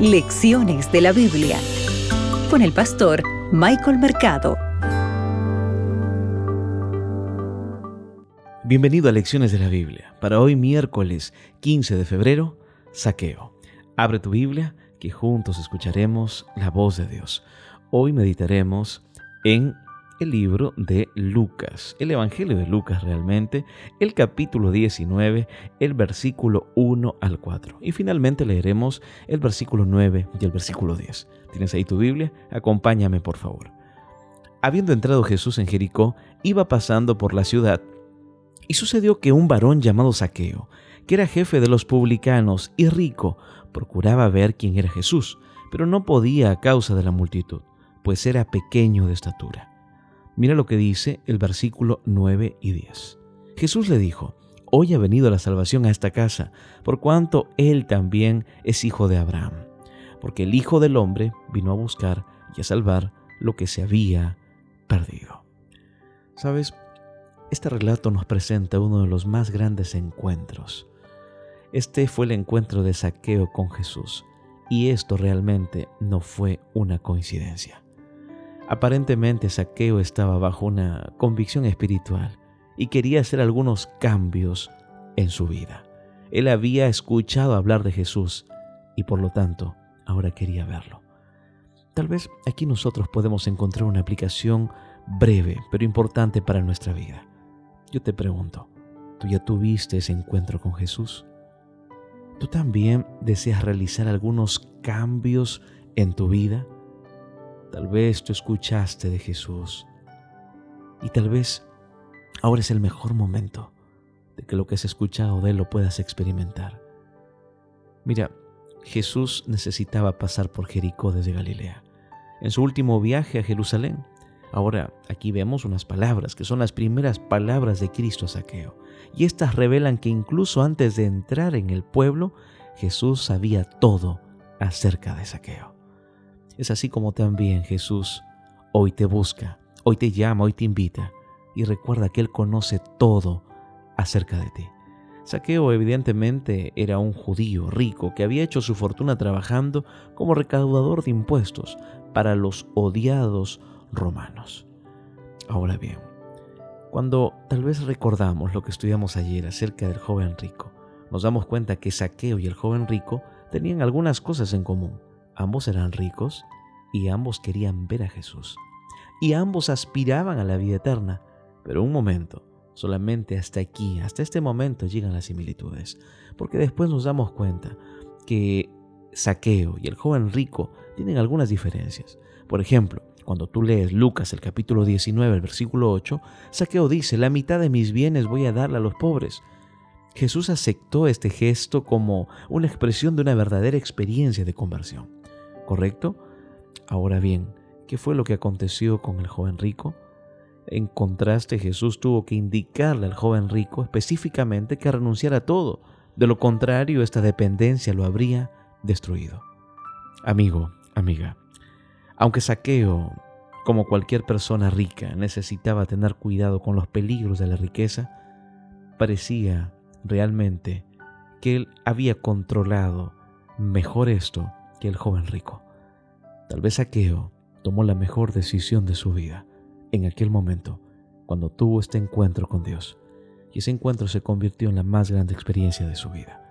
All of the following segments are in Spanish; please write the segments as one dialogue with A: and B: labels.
A: Lecciones de la Biblia con el pastor Michael Mercado.
B: Bienvenido a Lecciones de la Biblia. Para hoy miércoles 15 de febrero, saqueo. Abre tu Biblia que juntos escucharemos la voz de Dios. Hoy meditaremos en el libro de Lucas, el Evangelio de Lucas realmente, el capítulo 19, el versículo 1 al 4. Y finalmente leeremos el versículo 9 y el versículo 10. ¿Tienes ahí tu Biblia? Acompáñame por favor. Habiendo entrado Jesús en Jericó, iba pasando por la ciudad, y sucedió que un varón llamado Saqueo, que era jefe de los publicanos y rico, procuraba ver quién era Jesús, pero no podía a causa de la multitud, pues era pequeño de estatura. Mira lo que dice el versículo 9 y 10. Jesús le dijo, Hoy ha venido la salvación a esta casa, por cuanto él también es hijo de Abraham, porque el Hijo del Hombre vino a buscar y a salvar lo que se había perdido. Sabes, este relato nos presenta uno de los más grandes encuentros. Este fue el encuentro de Saqueo con Jesús, y esto realmente no fue una coincidencia. Aparentemente Saqueo estaba bajo una convicción espiritual y quería hacer algunos cambios en su vida. Él había escuchado hablar de Jesús y por lo tanto ahora quería verlo. Tal vez aquí nosotros podemos encontrar una aplicación breve pero importante para nuestra vida. Yo te pregunto, ¿tú ya tuviste ese encuentro con Jesús? ¿Tú también deseas realizar algunos cambios en tu vida? Tal vez tú escuchaste de Jesús y tal vez ahora es el mejor momento de que lo que has escuchado de Él lo puedas experimentar. Mira, Jesús necesitaba pasar por Jericó desde Galilea. En su último viaje a Jerusalén, Ahora, aquí vemos unas palabras que son las primeras palabras de Cristo a Saqueo. Y estas revelan que incluso antes de entrar en el pueblo, Jesús sabía todo acerca de Saqueo. Es así como también Jesús hoy te busca, hoy te llama, hoy te invita y recuerda que Él conoce todo acerca de ti. Saqueo evidentemente era un judío rico que había hecho su fortuna trabajando como recaudador de impuestos para los odiados romanos. Ahora bien, cuando tal vez recordamos lo que estudiamos ayer acerca del joven rico, nos damos cuenta que Saqueo y el joven rico tenían algunas cosas en común. Ambos eran ricos y ambos querían ver a Jesús. Y ambos aspiraban a la vida eterna. Pero un momento, solamente hasta aquí, hasta este momento llegan las similitudes. Porque después nos damos cuenta que Saqueo y el joven rico tienen algunas diferencias. Por ejemplo, cuando tú lees Lucas el capítulo 19, el versículo 8, Saqueo dice, la mitad de mis bienes voy a darle a los pobres. Jesús aceptó este gesto como una expresión de una verdadera experiencia de conversión. ¿Correcto? Ahora bien, ¿qué fue lo que aconteció con el joven rico? En contraste, Jesús tuvo que indicarle al joven rico específicamente que renunciara a todo. De lo contrario, esta dependencia lo habría destruido. Amigo, amiga, aunque Saqueo, como cualquier persona rica, necesitaba tener cuidado con los peligros de la riqueza, parecía realmente que él había controlado mejor esto que el joven rico. Tal vez Saqueo tomó la mejor decisión de su vida en aquel momento, cuando tuvo este encuentro con Dios. Y ese encuentro se convirtió en la más grande experiencia de su vida.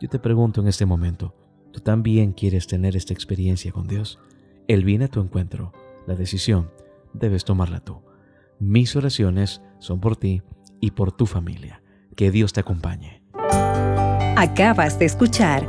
B: Yo te pregunto en este momento, ¿tú también quieres tener esta experiencia con Dios? Él viene a tu encuentro. La decisión debes tomarla tú. Mis oraciones son por ti y por tu familia. Que Dios te acompañe.
A: Acabas de escuchar